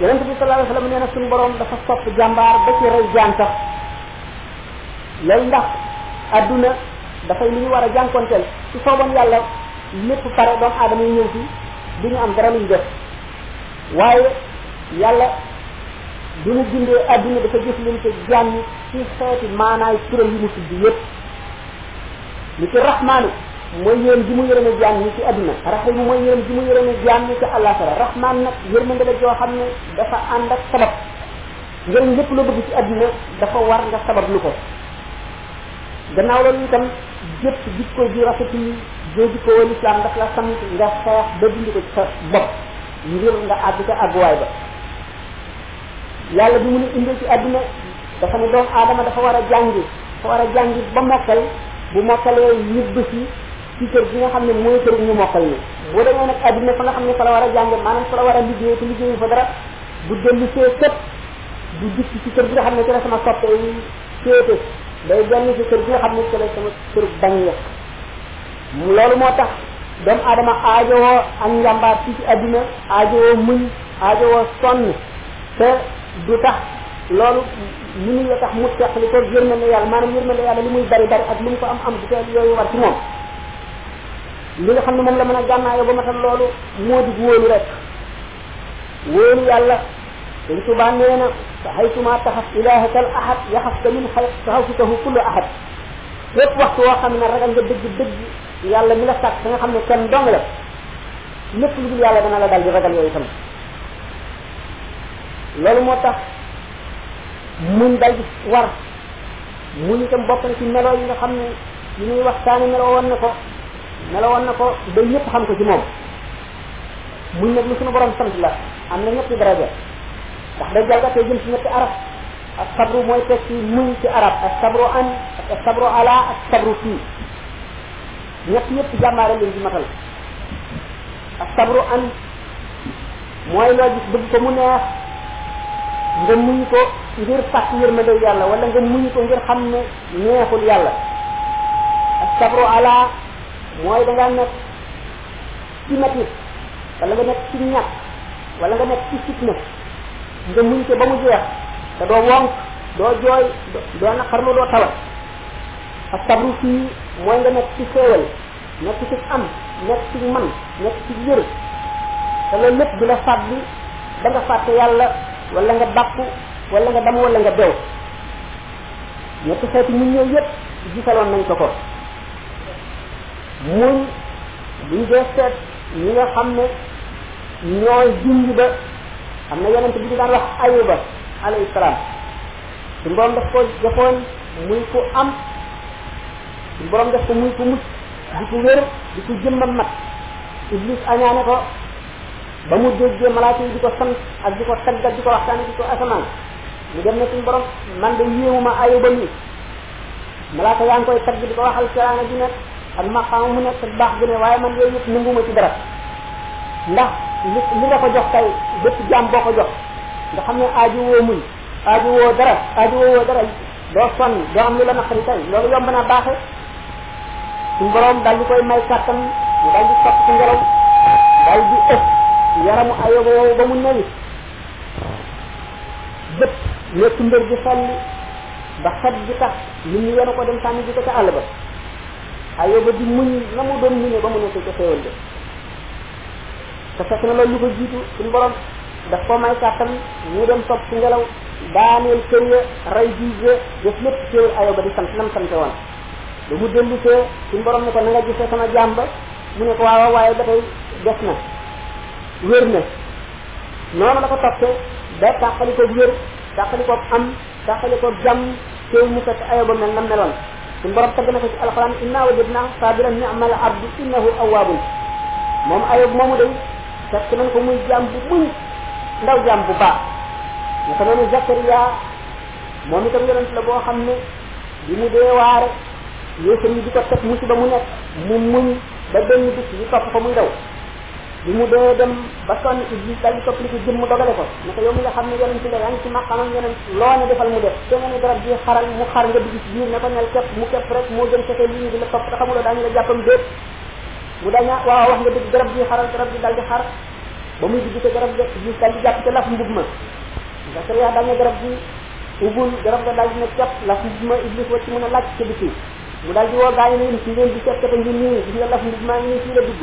S1: yonent bi sallallahu alayhi wa sallam nee na suñu borom dafa sopp jàmbaar ba ci rey jaan sax loolu ndax adduna dafay lu ñu war a jànkonteel su sooboon yàlla lépp pare doomu aadama yi ñëw fi du ñu am dara luñ def waaye yàlla bi mu bindee adduna dafa jëflante jàmm ci xeeti maanaay turam yi mu tudd yépp li ci rahmaanu mooy yërëm ji mu yërëme jaam ñi ci adduna rahimu mooy yërëm ji mu yërëme jaam ñi ci àllaaxira rahmaan nag yërmande la joo xam ne dafa ànd ak sabab njëriñ lépp loo bëgg ci adduna dafa war nga sabab lu ko gannaaw loolu itam jëpp jikko ji rafet yi joo jikko woon islam daf la sant nga xeex ba dindi ko ci sa bopp ngir nga àgg ca àgguwaay ba yàlla bi mu nu indee ci àdduna dafa ne doomu aadama dafa war a jàngi dafa war a jàngi ba mokkal bu mokkalee ñibb si ci kër gi nga xam ne mooy kër gi ñu mokkal ni boo demee nag àdduna fa nga xam ne fa la war a jànge maanaam fa la war a liggéey te liggéeyu fa dara bu dellu see sëpp du dikk ci kër gi nga xam ne ci la sama soppe yi féete day dellu si kër gi nga xam ne ci la sama kër bañ la loolu moo tax doomu aadama aajowoo ak njàmbaar ci ci àdduna aajowoo muñ aajowoo sonn te du tax loolu mënu la tax mu teqli ko yërmande yàlla maanaam yërmande yàlla li muy bari bari ak lu mu ko am am du teel yooyu war ci moom li nga xam ne moom la mën a gànnaayoo ba matal loolu moo di wóolu rek wóolu yàlla dañ subaa nee na fa haytuma taxaf ilahaka al ahad yaxafka min xalq taxawtukahu kullu ahad lépp waxtu woo xam ne ragal nga dëgg dëgg yàlla mi la sàkk da nga xam ne kenn dong la lépp lu dul yàlla dana la dal di ragal yooyu tam loolu moo tax muñ dal di war muñ itam bokk na ci melo yi nga xam ne li ñuy waxtaane melo woon na ko melo woon na ko ba ñëpp xam ko ci moom muñ nag lu suñu borom sant la am na ñetti daraja ndax day jalgatee jëm ci ñetti araf ak sabru mooy tekki muñ ci arab ak sabru an ak sabru ala ak sabru fii ñett ñëpp jàmbaare leen di matal ak sabru an mooy loo gis bëgg ko mu neex nga muñ ko ngir fàtt yërmande yàlla wala nga muñ ko ngir xam ne neexul yàlla ak sabru ala mooy da ngaa nekk ci métit wala nga nekk ci ñàkk wala nga nekk ci fitna nga muñ ko ba mu jeex te doo wonk doo jooy doo naqar ma doo tawat ak sabru fii mooy nga nekk ci xéewal nekk ci am nekk ci man nekk ci yër te loolu lépp du la fàddi ba nga fàtte yàlla wala nga bàkku wala nga dam wala nga bew ñetti xeeti ñun ñëw yépp gisaloon nañ ko ko muñ buñ dee seet ñi nga xam ne ñooy junj ba am na yonent bi ñu daan wax ayuba alayhi salaam suñu borom daf ko joxoon muy ku am suñu borom def ko muy ku mucc di ku wér di ku jëmmam mat iblis añaane ko ba mu déggee malaaka yi di ko sant ak di ko taggat di ko waxtaane di ko asamaan mu dem ne suñu borom man de yéewuma ayuba mi malaaka yaa ngi koy tagg di ko waxal teraanga ji nekk ak maqaama mu nekk ak baax bi ne waaye man yooyu yëpp nanguma ci dara ndax li li nga ko jox tey bépp jaam boo ko jox nga xam ne aaju woo muñ aaju woo dara aaju woo woo dara doo sonn doo am lu la naqari tey loolu yomb naa baaxee suñ borom daal di koy may kàttan mu daal di sopp ci ngelaw daal di ëpp yaramu ayoo ba mu néewi bët nekk mbër bu sànni ba xet bi tax nit ñi yenu ko dem sànni ji ko ca àll ba ayoo ba di muñ na mu doon muñe ba mu nekk ca xéewal de te fekk na loolu lu ko jiitu suñu borom daf ko may kàttan mu dem topp ci ngelaw daaneel kër ya rey jiij ya def lépp xéewal ayoo ba di sant nam sante woon ba mu dellu see suñu borom ne ko na nga gisee sama jaam ba mu ne ko waaw waaye ba tey des na wér na noonu la ko toppee ba tàqali ko wér tàqali ko am tàqali ko jàmm teew mu fekk ayo ba mel na meloon suñu borom tagg na ko ci alxuraan inna wajadnaahu sabiran ni'mal abdu innahu awwabun moom ayo moomu day fekk nañ ko muy jàmm bu muñ ndaw jàmm bu baax naka noonu Zakariya moom itam yonent la boo xam ne bi mu dee waare yéesam yi di ko teg musiba mu nekk mu muñ ba benn bis ñu topp ko muy daw bi mu dee dem ba sonn iblis daal di topp li ko jëm mu dogale ko ne ko yow mi nga xam ne yonent nga yaa ngi ci maqamam yonent loo ne defal mu def te nga ne garab bi xaral mu xar nga dugg ci biir ne ko nel kepp mu kepp rek moo gën fexe lii ñu di la topp te xamuloo daañu la jàppam déet mu daña waaw wax nga dëgg garab bi xaral garab bi daal di xar ba muy dugg te garab ga iblis daal di jàpp te laf mbub ma nga ko yaa daal ne garab bi ubul garab ga daal di ne kepp laf mbub ma iblis wacc mën a laaj ci biti mu daal di woo gaañu ne yéen ci ngeen di kepp te ngeen nii gis nga laf mbub maa ngi nii fii la dugg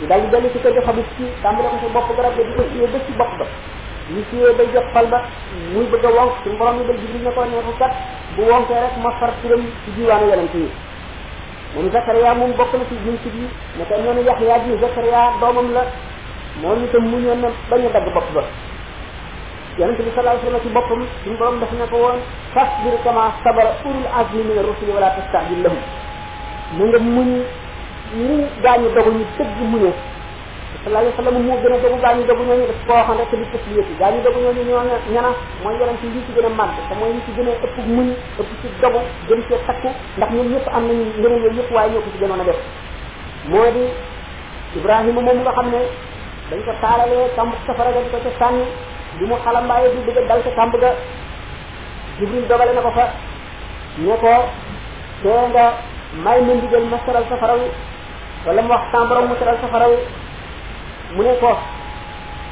S1: ñu daal di dellu ci kër gi xabis ci tàmbale ko sa bopp garab ba di ko siyee ba ci bopp ba ñu siyee bay jot xol ba muy bëgg a wonk suñu borom ni ba jibril ne ko ne ko kat bu wonkee rek ma far turam ci diwaanu yonent yi moom Zakaria moom bokk na ci jiw ci bi ne ko noonu Yaxya ji Zakaria doomam la moom itam mu ñëw na bañ a dagg bopp ba yonent bi sallallahu alayhi wasallam ci boppam suñu borom daf ne ko woon fasbir kama sabara ulul azmi min ar-rusuli wala tastajil lahum na nga muñ ñun gaañu dogu ñu tëgg mu ne sallallahu alayhi wa sallam moo gën a dogu gaañu dogu ñooñu daf ko waxoon rek li tëf yëpp gaañu dogu ñooñu ñoo ne ñana mooy yonent yi ci gën a màgg te mooy ñi ci gën a ëpp muñ ëpp ci dogu gën cee takku ndax ñun ñëpp am nañu ngëneel yooyu yëpp waaye ñoo ko ci gënoon a def moo di Ibrahima moom nga xam ne dañ ko taalalee kamb safara ga di ko ca sànni bi mu xalambaayee di bëgg a dal ca kamb ga Jibril dogale na ko fa ne ko tee nga may ma ndigal ma seral safara wi wala mu wax sama borom mu seral safara wi mu ne ko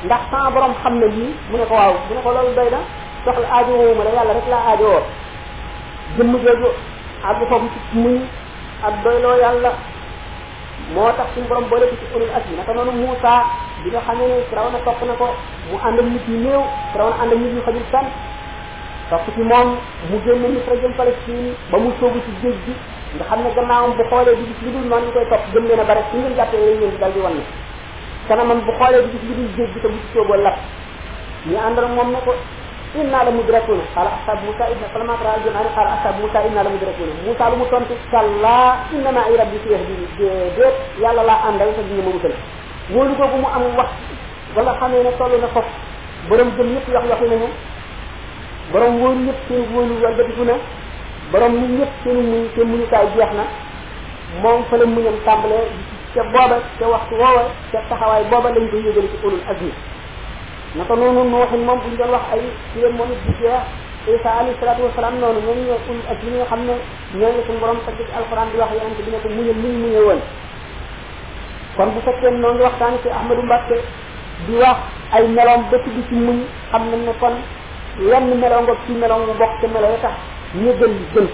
S1: ndax sama borom xam na lii mu ne ko waaw mu ne ko loolu doy na soxla aajo woowu ma la yàlla rek laa aajo woo jëmm jooju àgg foofu ci muñ ak doyloo yàlla moo tax suñu borom boole ko ci ulul azmi naka noonu Moussa bi nga xamee ne Firawna topp na ko mu ànd ak nit ñu néew Firawna ànd ak nit ñu xajul fenn topp ci moom mu génn Misra jëm Palestine ba mu sóobu ci géej gi nga xam ne gannaawam bu xoolee di gis lu dul noonu ñu koy topp gën leen a bare su ngeen jàppee yooyu ngeen di dal di wan ne kanamam bu xoolee di gis lu dul géej gi te bu ci sóoboo lap ñu àndal moom ne ko inna la mudrakuna qala ashab musa ibna falamma tara al jam'an qala ashab musa inna la mudrakuna musa lu mu tontu kalla inna ma ay rabbi fi yahdini déet yàlla laa àndal te dina ma musal wóolu googu mu am wax ba nga xamee ne toll na foofu borom gëm ñëpp yox yoxi nañu borom wóor ñëpp seen wóolu walbatiku na borom muñ ñëpp seen muñ seen muñukaay jeex na moom fa la muñam tàmbalee ca booba ca waxtu woowa ca taxawaay booba lañ ko yëgale ci ulul azmi naka noonu nooxin moom buñ doon wax ay siyam moom it di jeex isa alayhi salaatu wasalaam noonu ñoom ñoo ulul azmi ñi nga xam ne ñoo ngi suñu borom tagg ci alquran di wax yonente bi ne ko muñal muñ muñe woon kon bu fekkee noo ngi waxtaan ci Ahmadou Mbacke di wax ay meloom ba tudd ci muñ xam nañ ne kon wenn meloo nga ci meloo nga bokk te meloo tax ñu gën gën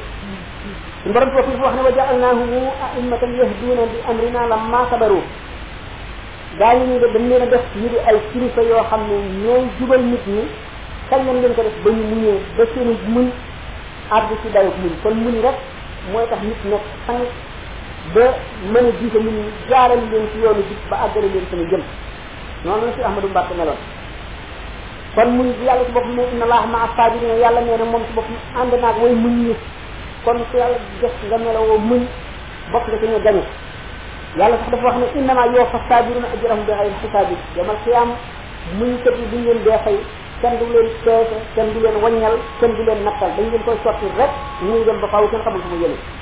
S1: suñu borom foofu dafa wax ne wa ja'alnaahum a'immatan yahduuna bi amrina lamma sabaru gaa ñi ñu de dañ leen a def ñu di ay kilifa yoo xam ne ñooy jubal nit ñi kañ lañ leen ko def ba ñu muñee ba seen muñ àgg ci dayoo muñ kon muñ rek mooy tax nit nekk sang ba mën a jiite nit ñi jaaral leen ci yoonu jub ba àggale leen sama jëm noonu la si Ahmadou Mbacke meloon kon muy yàlla si boppam ne inna allah ma asabirina yàlla nee na moom si boppam ànd naag way muñ ñi kon ku yàlla def nga meloo muñ bokk nga ci ñu gañe yàlla sax dafa wax ne innama yoo fa sabiruna ajrahum bi xayri xisaabi yamal xiyaam muñ kat yi duñ leen dee fay kenn du leen peese kenn du leen waññal kenn du leen nattal dañ leen koy sotti rek ñuy dem ba faaw kenn xamul fu mu yële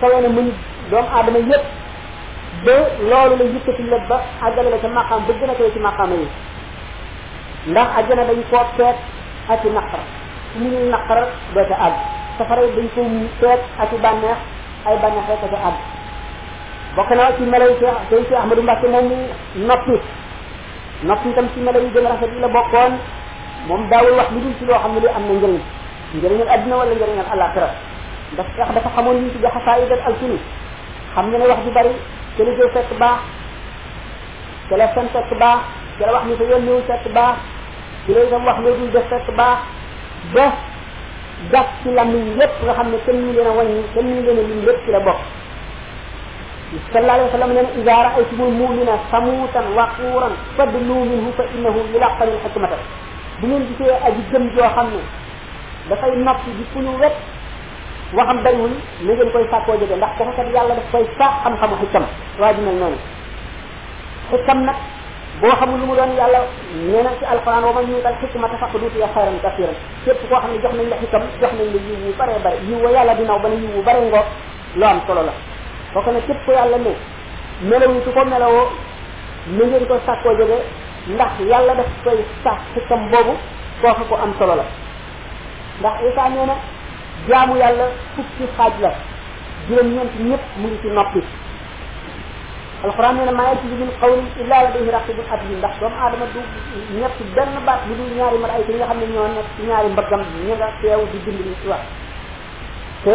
S1: kawe na mënu doomu aadama yépp ba loolu la yëkkati la ba àggale la ca maqaam ba gën a koy ci maqaama yi ndax àjjana dañ koo teet ak i naqar su mu ñuy naqar doo ca àgg safara yi dañ ko teet ak i bànneex ay bànneex rek a ca àgg bokk na ci melo yi Cheikh tey Cheikh Ahmadou Mbacke moom mu noppi noppi itam ci melo yi gën a rafet yi la bokkoon moom daawul wax lu dul ci loo xam ne li am na njëriñ njëriñal adduna wala njëriñal alaxira ndax sax dafa xamoon li ñu tuddee xasaayid al alsuni xam nga ne wax ju bari te liggéey fekk baax te la fen fekk baax te la wax ni ko yónniwu fekk baax ci lay itam wax loo dul def fekk baax ba gàtt ci làmmiñ yépp nga xam ne kenn ñu leen a wàññi kenn ñu leen a lim lépp ci la bokk sallallahu alayhi wa sallam nee na ida raaytumul mumina samuutan waquuran fadlu minhu fa innahu yulaqanu lxikmata bu ngeen gisee aji gëm joo xam ne dafay noppi di ku ñu wet waxam bariwul na ngeen koy sàkkoo jege ndax kooku kat yàlla daf koy saax xam-xamu xikam waa ji mel noonu xikam nag boo xamul lu mu doon yàlla nee na ci alquran wa man yuutal xikmata faqad utiya xayran kasiran képp koo xam ne jox nañ la xikam jox nañ la yiw wu bare bare yiw wa yàlla dinaw ba ne yiw wu bare ngoog lu am solo la kooku nag képp ko yàlla ne melo yi su ko melowoo na ngeen ko sàkkoo jege ndax yàlla daf koy sax sikkam boobu kooku ko am solo la ndax Isa nee na jaamu yàlla fukki xaaj la juróom-ñeent ñëpp mu ngi ci noppi alxuraan nee na maa yalfizu min qawlin illaa ladayhi raqiibun atiid ndax doomu aadama du ñett benn baat bu dul ñaari malaayika yi nga xam ne ñoo nekk ci ñaari mbaggam ñu nga teew di bind li ci wax te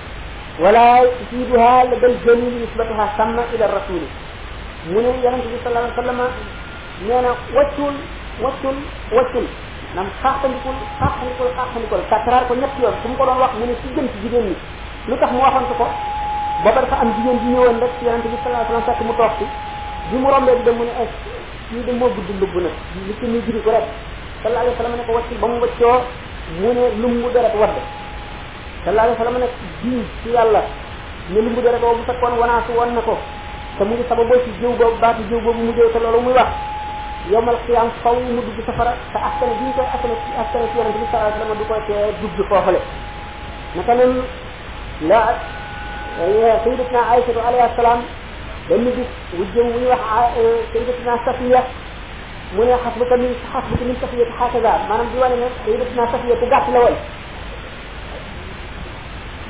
S1: wala tusibuha la bal jamil nisbatuha samma ila rasuli mu ne yonente bi sallallahu alayhi wa sallam nee na waccul waccul waccul nam xaaxtandikul xaaxtandikul xaaxtandikul takraar ko ñetti yoon su mu ko doon wax mu ne ci gën ci jigéen ñi lu tax mu waxoon ko ko booba dafa am jigéen ji ñëwoon rek ci yonente bi sallallahu alayhi wa sallam fekk mu toog ci bi mu rombee di dem mu ne es kii de moo gudd lubb nag li ci muy jiri ko rek sallallahu alayhi wa sallam ne ko waccul ba mu waccoo mu ne lumbu deret wadd sallallahu alayhi wa sallam nag jiñ ci yàlla ne li mu dara boobu bu fekkoon wanaasu woon na ko te mu ngi sababoo ci jëw boobu baatu jëw boobu mu jëw te loolu muy wax yowmal xiyaam faw mu dugg safara te askan bi ñu koy askan ci askan ci yonente bi sallallahu alayhi wa sallam du koy tee dugg foofale naka nen la sayyidatuna Aysatu alayhi salaam benn bis wujjëm wu ñuy wax sayyidatuna Safiya mu ne xas bu ko min xas bu ko min Safiya xaakaza maanaam di wane ne sayyidatuna Safiya ku gàtt la woon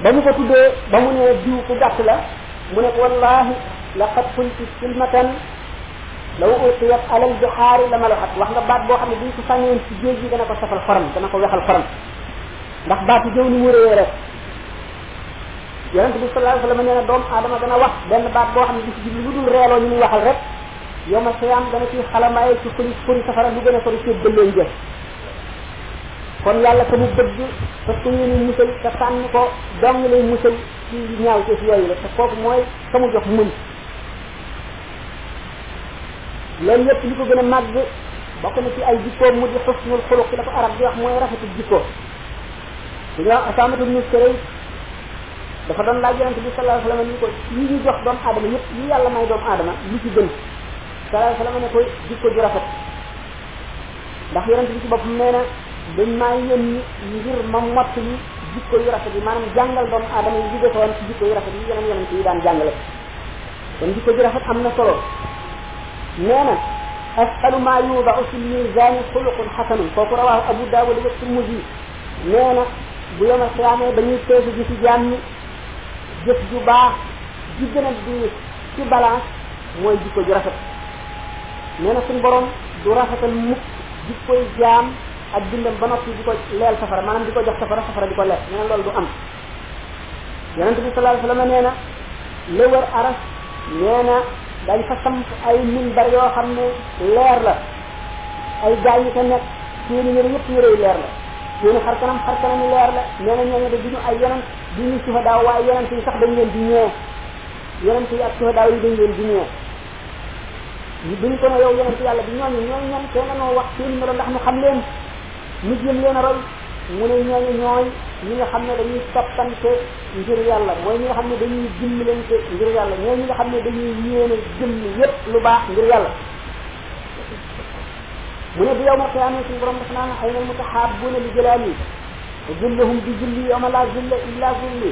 S1: ba mu ko tuddee ba mu nee diw ku gàtt la mu ne ko wallahi laqad kunti silmatan law ulqiyat alal bihaari la malaxat wax nga baat boo xam ne buñ ko sànniwoon ci géej gi dana ko safal xorom dana ko wexal xorom ndax baat yi jëw ni mu réyee rek yonente bi sallallahu alayhi wa sallam nee na doomu aadama dana wax benn baat boo xam ne bis jibli lu dul reeloo ñu muy waxal rek yow ma xiyaam dana ci xalamaaye ci xuri xuri safara lu gën a sori ci bëlleen jëf kon yàlla ka mu bëgg te ku ñu ni musal te tànn ko dong lay musal ci ñaaw ci si yooyu la te kooku mooy ka mu jox mën loolu yëpp li ko gën a màgg bokk na ci ay jikkoom mu di xusnul xuluq la ko arab di wax mooy rafetu jikko su ñu wax asaamatu ibnu sërëy dafa doon laaj yonente bi sallallahu alayhi wasallam ni ko yi ñu jox doomu aadama yëpp yi yàlla may doomu aadama li ci gën sallallahu alayhi wasallam ne ko jikko ju rafet ndax yonent bi ci boppam nee na dañ maa yónni ngir ma mott li jikko yu rafet yi maanaam jàngal doomu aadama yi jóge woon ci jikko yu rafet yi yeneen yonent yi daan jàngale kon jikko ju rafet am na solo nee na asalu ma yuudau fi lmisani xuluqun xasanun kooku rawaahu abu daawud wa tirmidi nee na bu yoma xiyaamee dañuy peesu ji ci jaam ñi jëf ju baax ji gën a diis ci balance mooy jikko ju rafet nee na suñu borom du rafetal mukk jikkoy jaam ak dundam ba noppi di ko leel safara maanaam di ko jox safara safara di ko leel nee na loolu du am yonente bi sallallahu alayhi wasallam nee na li wër aras nee na dañ fa samp ay minbar yoo xam ne leer la ay gaay yi ko nekk seeni yëre yëpp yëre yu leer la seeni xar kanam xar kanam yu leer la nee na ñooñu de duñu ay yonent duñu suhadaa waaye yonent yi sax dañ leen di ñëw yonent yi ak suhadaa yi dañ leen di ñëw duñ ko ne yow yonent yàlla bi ñooñu ñooy ñan te nga noo wax seen melo ndax mu xam leen mu jëm leen a roy mu ne ñooñu ñooy ñi nga xam ne dañuy toppante ngir yàlla mooy ñi nga xam ne dañuy dimbalante ngir yàlla ñooy ñi nga xam ne dañuy yéene jëm yépp lu baax ngir yàlla mu ne bu yow ma xiyaamee suñu borom daf naan xëy na mutaxaabuuna li jëlaani zillahum bi zilli yawma laa zilla illa zilli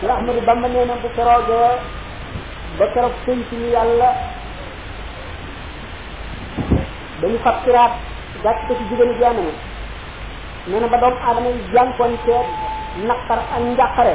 S1: Cheikh Ahmadou Bamba nee na bu keroogee ba keroog sëñ si ñu yàlla dañu fab siraat gàcc ko ci jigéenu jaanama nee na ba doomu aadama yi jànkoon ceeb naqar ak njàqare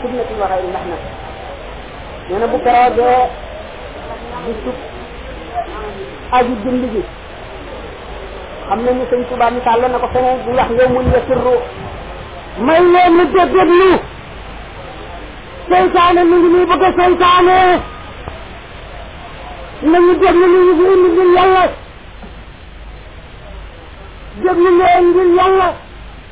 S1: fitnatul ma xayri lax na nee na bu keroogee di sub aju dund ji xam ne ni sëñ Tuubaa misaal la na ko feneen bu wax yow mun yasirru
S2: may leen lu déglu seytaane mi ngi nii bëgg a seytaane nañu déglu li ñu fi indi ngir yàlla déglu leen ngir yàlla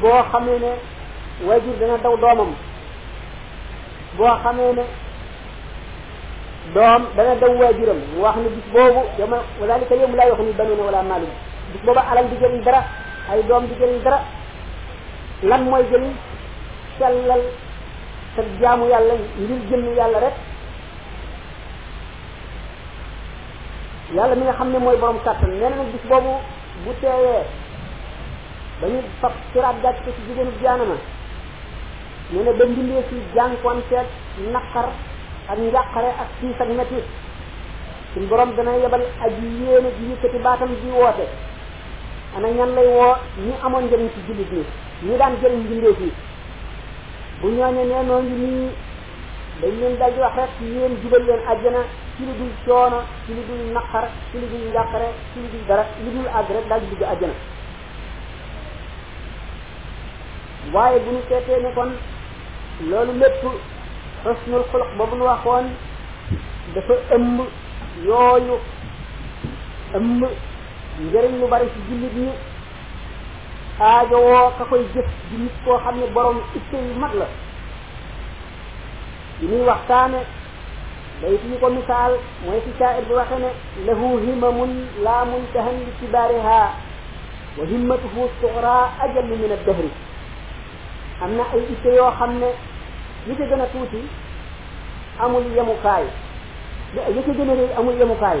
S1: boo xamee ne waajur dana daw doomam boo xamee ne doom dana daw waajuram mu wax ne bis boobu yoma walaalika yom laa yoxu ni banuuna wala maalum bis booba alal di jëriñ dara ay doom di jëriñ dara lan mooy jëriñ sellal sa jaamu yàlla ngir jëmm yàlla rek yàlla mi nga xam ne mooy borom kàttan nee na nag bis boobu bu teeyee dañu fab siraat gàcc ko ci jigéenu jaanama nee na ba mbindee si jànkoonteeg naqar ak njàqare ak siis ak métti suñ borom dana yebal aji yéene ji yëkkati baatam ji woote ana ñan lay woo ñi amoon njëriñ ci jullit ñi ñi daan jëriñ mbindee si bu ñooñe nee noo ngi nii dañ leen dal di wax rek ci yéen jubal leen àjjana ci lu dul coono ci lu dul naqar ci lu dul njàqare ci lu dul dara lu dul àgg rek daal di dugg àjjana waaye bu ñu seetee ne kon loolu lépp xusnul xuluq boobu ñu waxoon dafa ëmb yooyu ëmb njëriñ lu bari ci jullit ñi aajowoo ka koy jëf di nit koo xam ne borom itte yu mag la li muy waxtaane day fi ñu ko misaal mooy fi shaa'ir bi waxe ne lahu himamun laa muntahan li kibaariha wa himmatuhu suxra ajallu min ad-dahri am na ay itte yoo xam ne li ca gën a tuuti amul yemukaay li ca gën a rëy amul yemukaay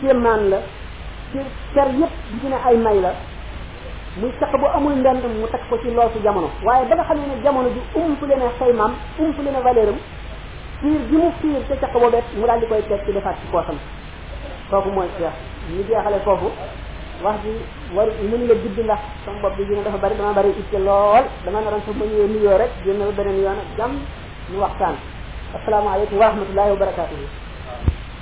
S1: kéemaan la ci car yëpp di ci ne ay may la muy saq bu amul ndend mu takk ko ci loosu jamono waaye ba nga xam ne jamono ji ump leen a xëy maam ump leen a valeur am fiir bi mu fiir te caq boobet mu daal di koy teg ci defaat ci poosam kooku mooy seex ñu jeexale foofu wax ji war mën la gudd ndax sama bopp bi dina dafa bari dama bari itte lool dama naroon sax ma ñëwee nuyoo rek dina beneen yoon ak jàmm ñu waxtaan asalaamaaleykum wa rahmatullahi wa barakatuhu